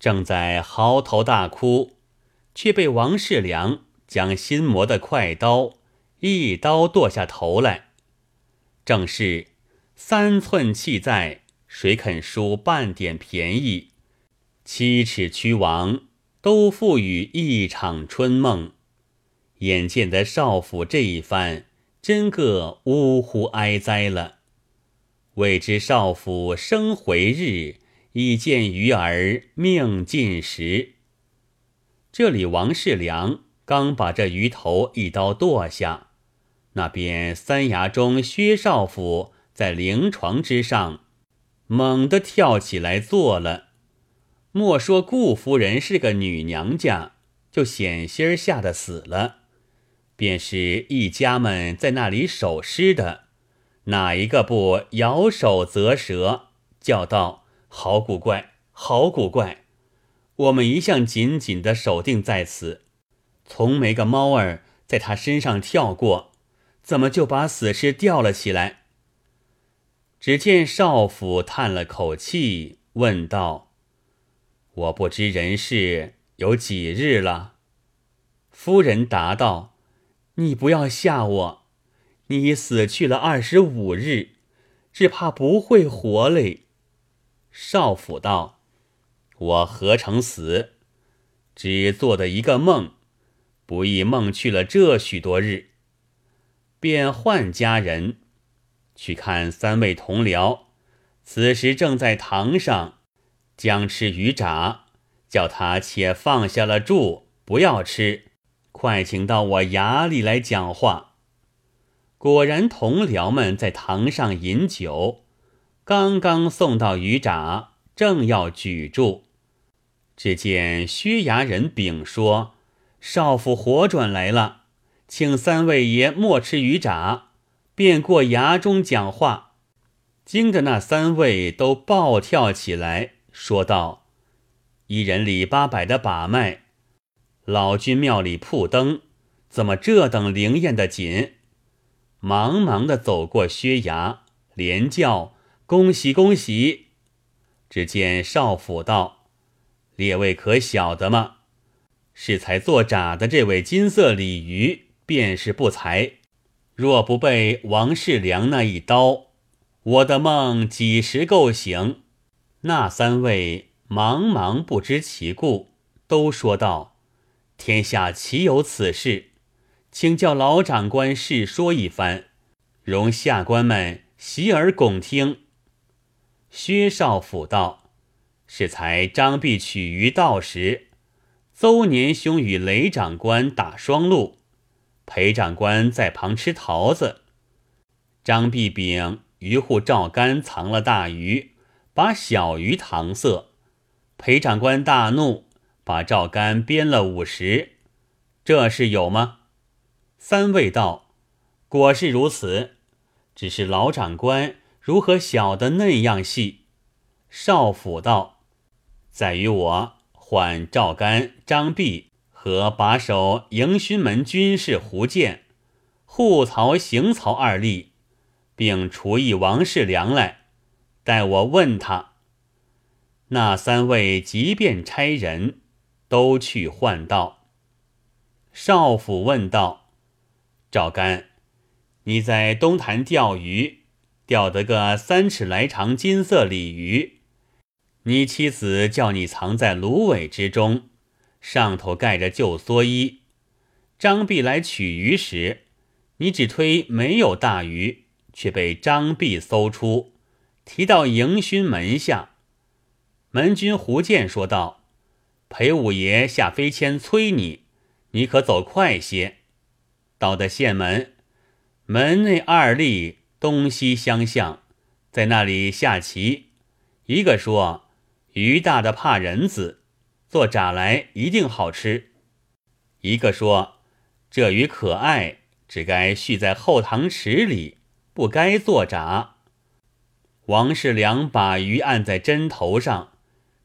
正在嚎啕大哭，却被王世良将新磨的快刀一刀剁下头来。正是三寸气在，谁肯输半点便宜？七尺屈王都付与一场春梦。眼见得少府这一番，真个呜呼哀哉了。未知少府生回日，已见鱼儿命尽时。这里王世良刚把这鱼头一刀剁下。那边三衙中薛少府在灵床之上，猛地跳起来坐了。莫说顾夫人是个女娘家，就险些吓得死了。便是一家们在那里守尸的，哪一个不摇手啧舌，叫道：“好古怪，好古怪！我们一向紧紧的守定在此，从没个猫儿在他身上跳过。”怎么就把死尸吊了起来？只见少府叹了口气，问道：“我不知人事有几日了？”夫人答道：“你不要吓我，你已死去了二十五日，只怕不会活嘞。”少府道：“我何曾死？只做的一个梦，不亦梦去了这许多日。”便唤家人去看三位同僚，此时正在堂上将吃鱼炸，叫他且放下了箸，不要吃，快请到我衙里来讲话。果然，同僚们在堂上饮酒，刚刚送到鱼闸，正要举住，只见薛衙人禀说：“少府活转来了。”请三位爷莫吃鱼闸，便过衙中讲话。惊得那三位都暴跳起来，说道：“一人李八百的把脉，老君庙里铺灯，怎么这等灵验的紧？”忙忙的走过薛衙，连叫恭喜恭喜。只见少府道：“列位可晓得吗？是才做炸的这位金色鲤鱼。”便是不才，若不被王世良那一刀，我的梦几时够醒？那三位茫茫不知其故，都说道：“天下岂有此事？请叫老长官试说一番，容下官们洗耳恭听。”薛少府道：“是才张弼取鱼道时，邹年兄与雷长官打双路。”裴长官在旁吃桃子，张弼禀渔户赵干藏了大鱼，把小鱼搪塞。裴长官大怒，把赵干鞭了五十。这事有吗？三位道：果是如此，只是老长官如何晓得那样细？少府道：在于我唤赵干、张弼。和把守迎勋门军士胡建、护曹行曹二吏，并除役王世良来，待我问他。那三位即便差人，都去唤道。少府问道：“赵干，你在东潭钓鱼，钓得个三尺来长金色鲤鱼，你妻子叫你藏在芦苇之中。”上头盖着旧蓑衣，张弼来取鱼时，你只推没有大鱼，却被张弼搜出，提到迎勋门下。门军胡建说道：“裴五爷下飞签催你，你可走快些。”到的县门，门内二吏东西相向，在那里下棋。一个说：“鱼大的怕人子。”做炸来一定好吃。一个说：“这鱼可爱，只该蓄在后堂池里，不该做炸。”王世良把鱼按在针头上，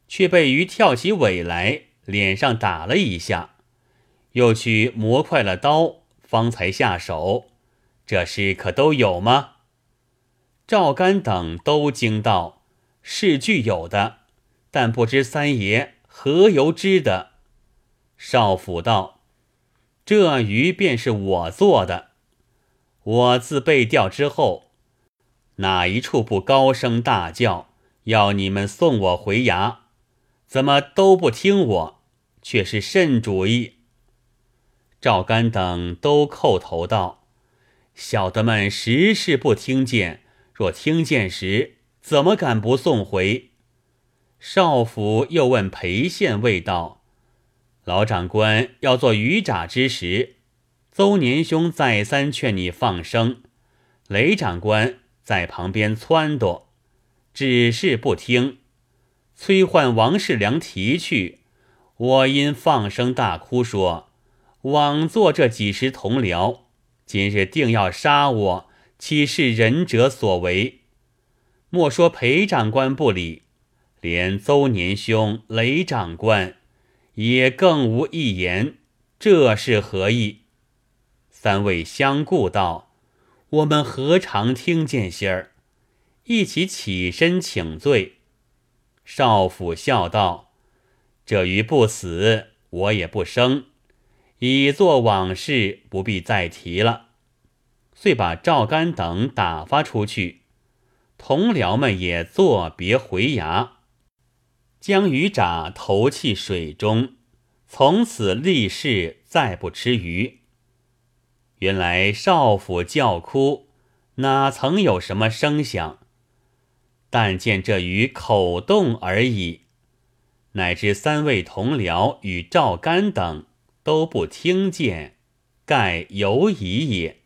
却被鱼跳起尾来，脸上打了一下，又去磨快了刀，方才下手。这事可都有吗？赵干等都惊道：“是具有的，但不知三爷。”何由知的？”少府道：“这鱼便是我做的。我自被钓之后，哪一处不高声大叫，要你们送我回衙？怎么都不听我？却是甚主意？”赵干等都叩头道：“小的们实是不听见，若听见时，怎么敢不送回？”少府又问裴县尉道。老长官要做鱼铡之时，邹年兄再三劝你放生，雷长官在旁边撺掇，只是不听，催唤王世良提去。我因放声大哭，说：“枉做这几十同僚，今日定要杀我，岂是仁者所为？”莫说裴长官不理，连邹年兄、雷长官。也更无一言，这是何意？三位相顾道：“我们何尝听见信儿？”一起起身请罪。少府笑道：“这鱼不死，我也不生，已作往事，不必再提了。”遂把赵干等打发出去，同僚们也作别回衙。将鱼铡投弃水中，从此立誓再不吃鱼。原来少府叫哭，哪曾有什么声响？但见这鱼口动而已，乃至三位同僚与赵干等都不听见，盖犹疑也。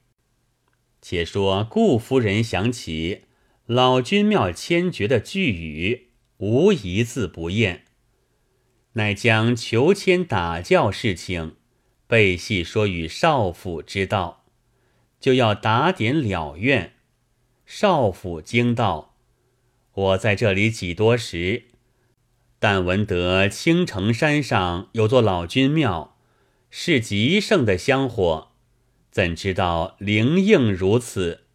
且说顾夫人想起老君庙千绝的句语。无一字不厌，乃将求签打教事情背细说与少府知道，就要打点了愿。少府惊道：“我在这里几多时，但闻得青城山上有座老君庙，是极盛的香火，怎知道灵应如此？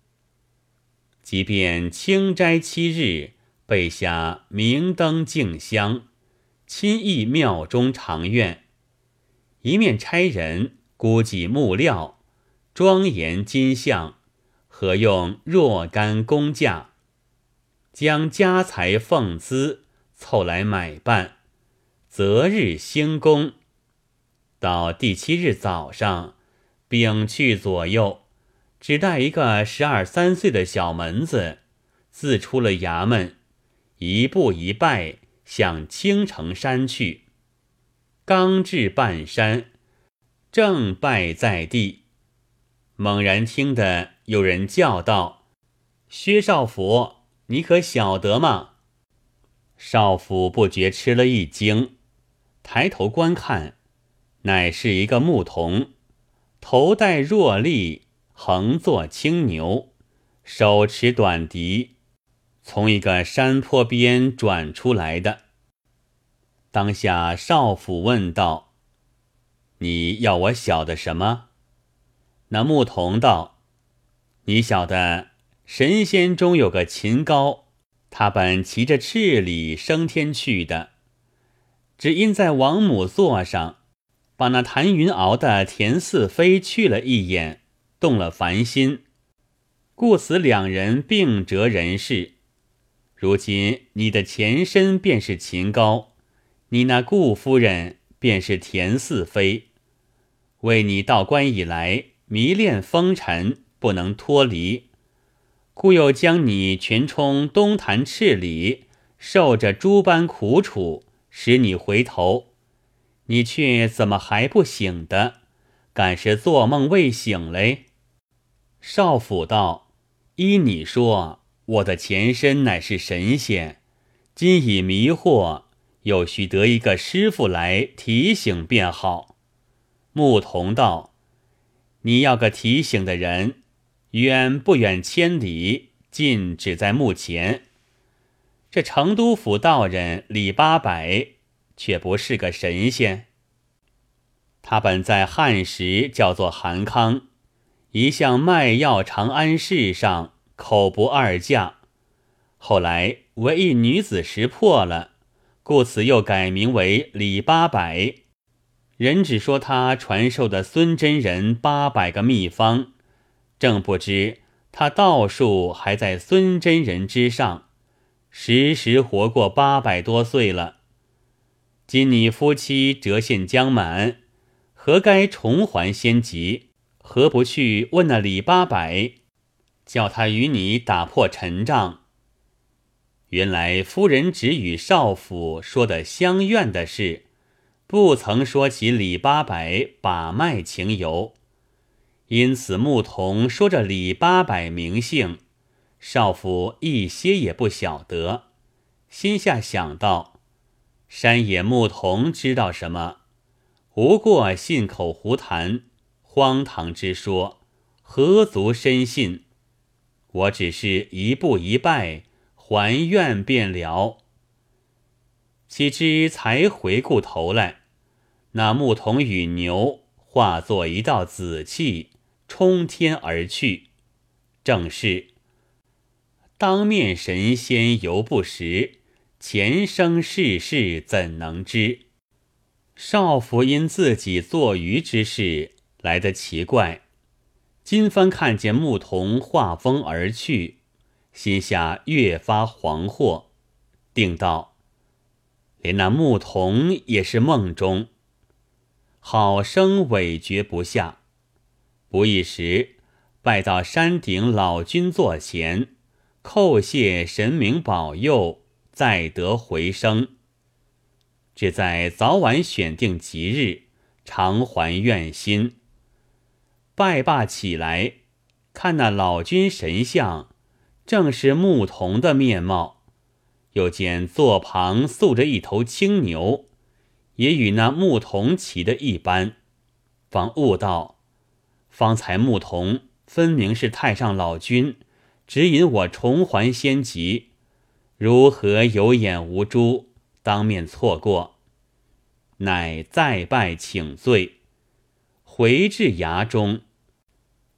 即便清斋七日。”备下明灯敬香，亲诣庙中长院，一面差人估计木料，庄严金像，合用若干工价，将家财俸资凑来买办，择日兴工。到第七日早上，禀去左右，只带一个十二三岁的小门子，自出了衙门。一步一拜，向青城山去。刚至半山，正拜在地，猛然听得有人叫道：“薛少府，你可晓得吗？”少府不觉吃了一惊，抬头观看，乃是一个牧童，头戴若笠，横坐青牛，手持短笛。从一个山坡边转出来的，当下少府问道：“你要我晓得什么？”那牧童道：“你晓得神仙中有个秦高，他本骑着赤鲤升天去的，只因在王母座上，把那谭云敖的田四妃去了一眼，动了凡心，故此两人并折人世。”如今你的前身便是秦高，你那顾夫人便是田四妃，为你道官以来迷恋风尘，不能脱离，故又将你全充东坛赤里，受着诸般苦楚，使你回头，你却怎么还不醒的？敢是做梦未醒嘞？少府道：依你说。我的前身乃是神仙，今已迷惑，又须得一个师傅来提醒便好。牧童道：“你要个提醒的人，远不远千里，近只在目前。这成都府道人李八百，却不是个神仙。他本在汉时叫做韩康，一向卖药长安市上。”口不二价，后来为一女子识破了，故此又改名为李八百。人只说他传授的孙真人八百个秘方，正不知他道术还在孙真人之上，时时活过八百多岁了。今你夫妻折现将满，何该重还仙籍？何不去问那李八百，叫他与你打破陈仗？原来夫人只与少府说的相怨的事，不曾说起李八百把脉情由，因此牧童说着李八百名姓，少府一些也不晓得，心下想到。山野牧童知道什么？无过信口胡谈，荒唐之说，何足深信？我只是一步一拜，还愿便了。岂知才回过头来，那牧童与牛化作一道紫气，冲天而去。正是当面神仙犹不识。前生世事怎能知？少府因自己做鱼之事来得奇怪，今番看见牧童化风而去，心下越发惶惑，定道：连那牧童也是梦中。好生委决不下，不一时，拜到山顶老君座前，叩谢神明保佑。再得回生，只在早晚选定吉日，偿还愿心。拜罢起来，看那老君神像，正是牧童的面貌。又见座旁塑着一头青牛，也与那牧童骑的一般。方悟道：方才牧童分明是太上老君，指引我重还仙籍。如何有眼无珠，当面错过？乃再拜请罪，回至衙中，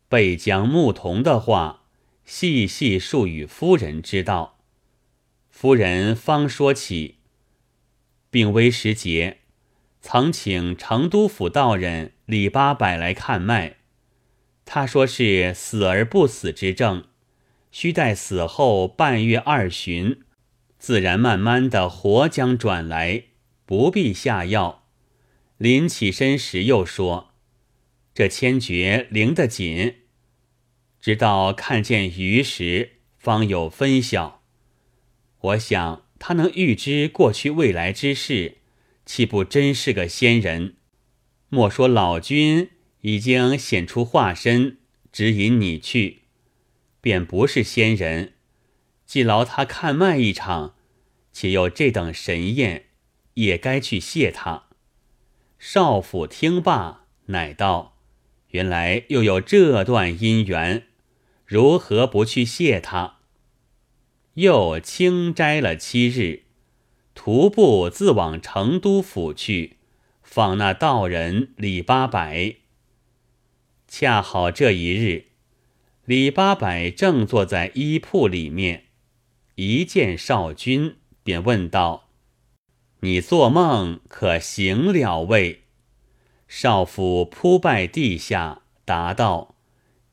备将牧童的话细细述与夫人知道。夫人方说起，病危时节，曾请成都府道人李八百来看脉，他说是死而不死之症，需待死后半月二旬。自然慢慢的活将转来，不必下药。临起身时又说：“这千诀灵得紧，直到看见鱼时方有分晓。我想他能预知过去未来之事，岂不真是个仙人？莫说老君已经显出化身，指引你去，便不是仙人，既劳他看脉一场。”且有这等神验，也该去谢他。少府听罢，乃道：“原来又有这段姻缘，如何不去谢他？”又清斋了七日，徒步自往成都府去，访那道人李八百。恰好这一日，李八百正坐在衣铺里面，一见少君。便问道：“你做梦可醒了未？”少府扑拜地下，答道：“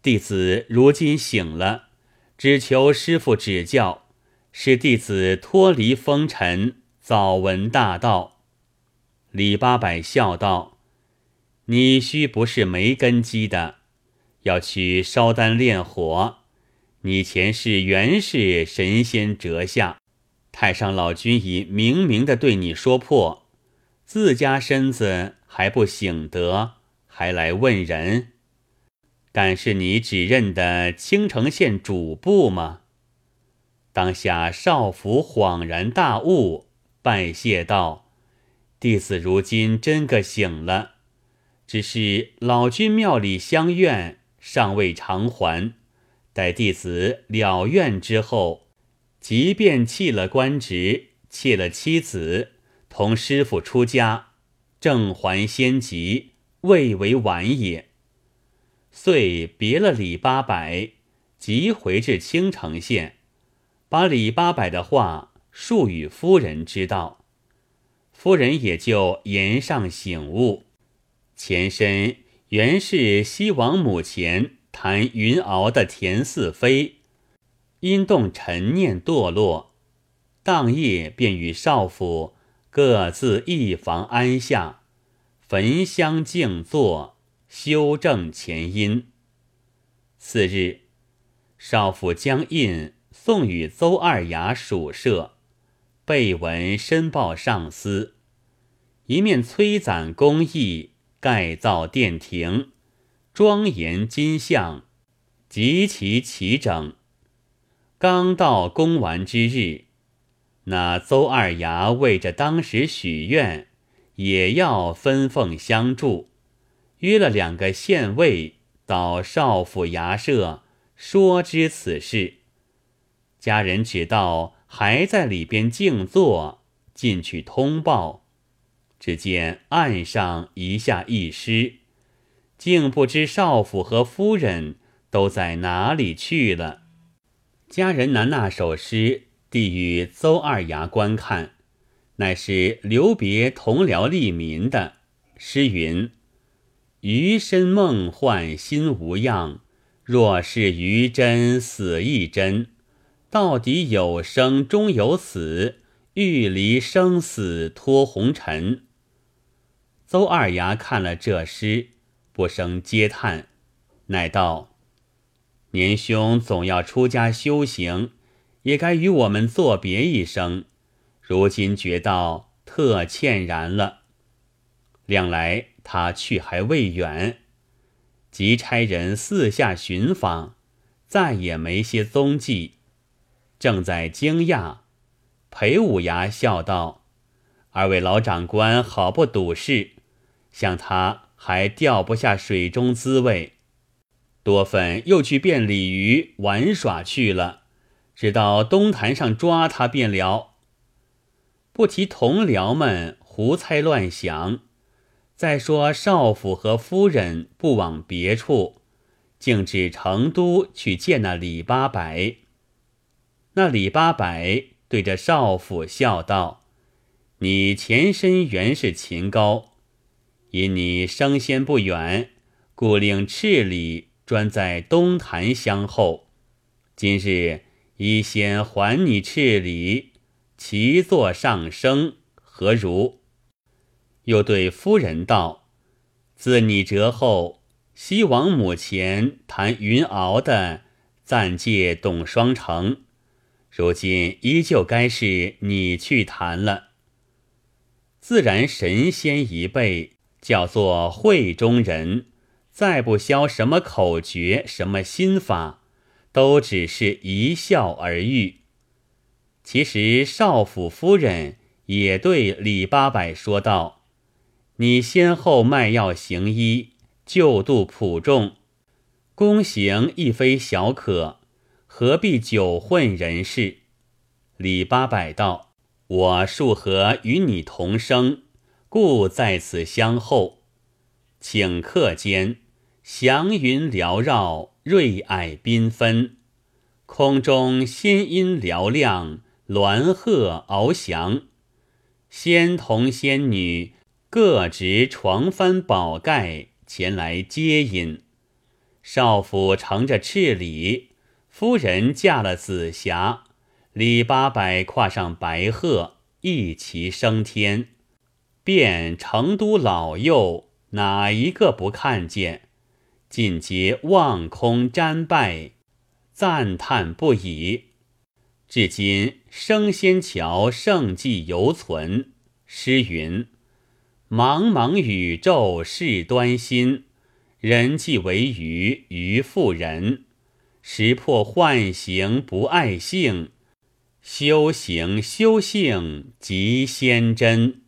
弟子如今醒了，只求师傅指教，使弟子脱离风尘，早闻大道。”李八百笑道：“你须不是没根基的，要去烧丹炼火。你前世原是神仙折下。”太上老君已明明的对你说破，自家身子还不醒得，还来问人？敢是你只认得青城县主簿吗？当下少府恍然大悟，拜谢道：“弟子如今真个醒了，只是老君庙里相愿尚未偿还，待弟子了愿之后。”即便弃了官职，弃了妻子，同师傅出家，正还仙籍，未为晚也。遂别了李八百，即回至青城县，把李八百的话述与夫人知道。夫人也就言上醒悟，前身原是西王母前谈云敖的田四妃，因动陈念堕落，当夜便与少府各自一房安下，焚香静坐，修正前因。次日，少府将印送与邹二牙属舍。备文申报上司，一面催攒工艺，盖造殿庭，庄严金像，极其齐整。刚到公完之日，那邹二牙为着当时许愿，也要分奉相助，约了两个县尉到少府衙舍说知此事。家人只道。还在里边静坐，进去通报，只见岸上一下一尸，竟不知少府和夫人都在哪里去了。家人拿那首诗递与邹二牙观看，乃是留别同僚利民的诗云：“余身梦幻心无恙，若是余真死亦真。”到底有生终有死，欲离生死脱红尘。邹二牙看了这诗，不生嗟叹，乃道：“年兄总要出家修行，也该与我们作别一声。如今觉到特歉然了。两来他去还未远，即差人四下寻访，再也没些踪迹。”正在惊讶，裴五牙笑道：“二位老长官好不赌事，像他还掉不下水中滋味。多芬又去变鲤鱼玩耍去了，直到东潭上抓他便了。不提同僚们胡猜乱想，再说少府和夫人不往别处，径至成都去见那李八百。”那李八百对着少府笑道：“你前身原是秦高，因你升仙不远，故令赤里专在东坛相候。今日一先还你赤礼，齐坐上升，何如？”又对夫人道：“自你折后，西王母前谈云敖的，暂借董双成。”如今依旧该是你去谈了。自然神仙一辈叫做会中人，再不消什么口诀，什么心法，都只是一笑而愈。其实少府夫人也对李八百说道：“你先后卖药行医，救度普众，功行亦非小可。”何必久混人世？李八百道：“我数合与你同生，故在此相候。顷刻间，祥云缭绕，瑞霭缤纷，空中仙音嘹亮，鸾鹤翱翔。仙童仙女各执床幡宝盖前来接引。少府乘着赤鲤。”夫人嫁了紫霞，李八百跨上白鹤，一齐升天。便成都老幼哪一个不看见？尽皆望空瞻拜，赞叹不已。至今升仙桥盛迹犹存。诗云：“茫茫宇宙事端心，人既为鱼，鱼复人。”识破幻形不爱性，修行修性即仙真。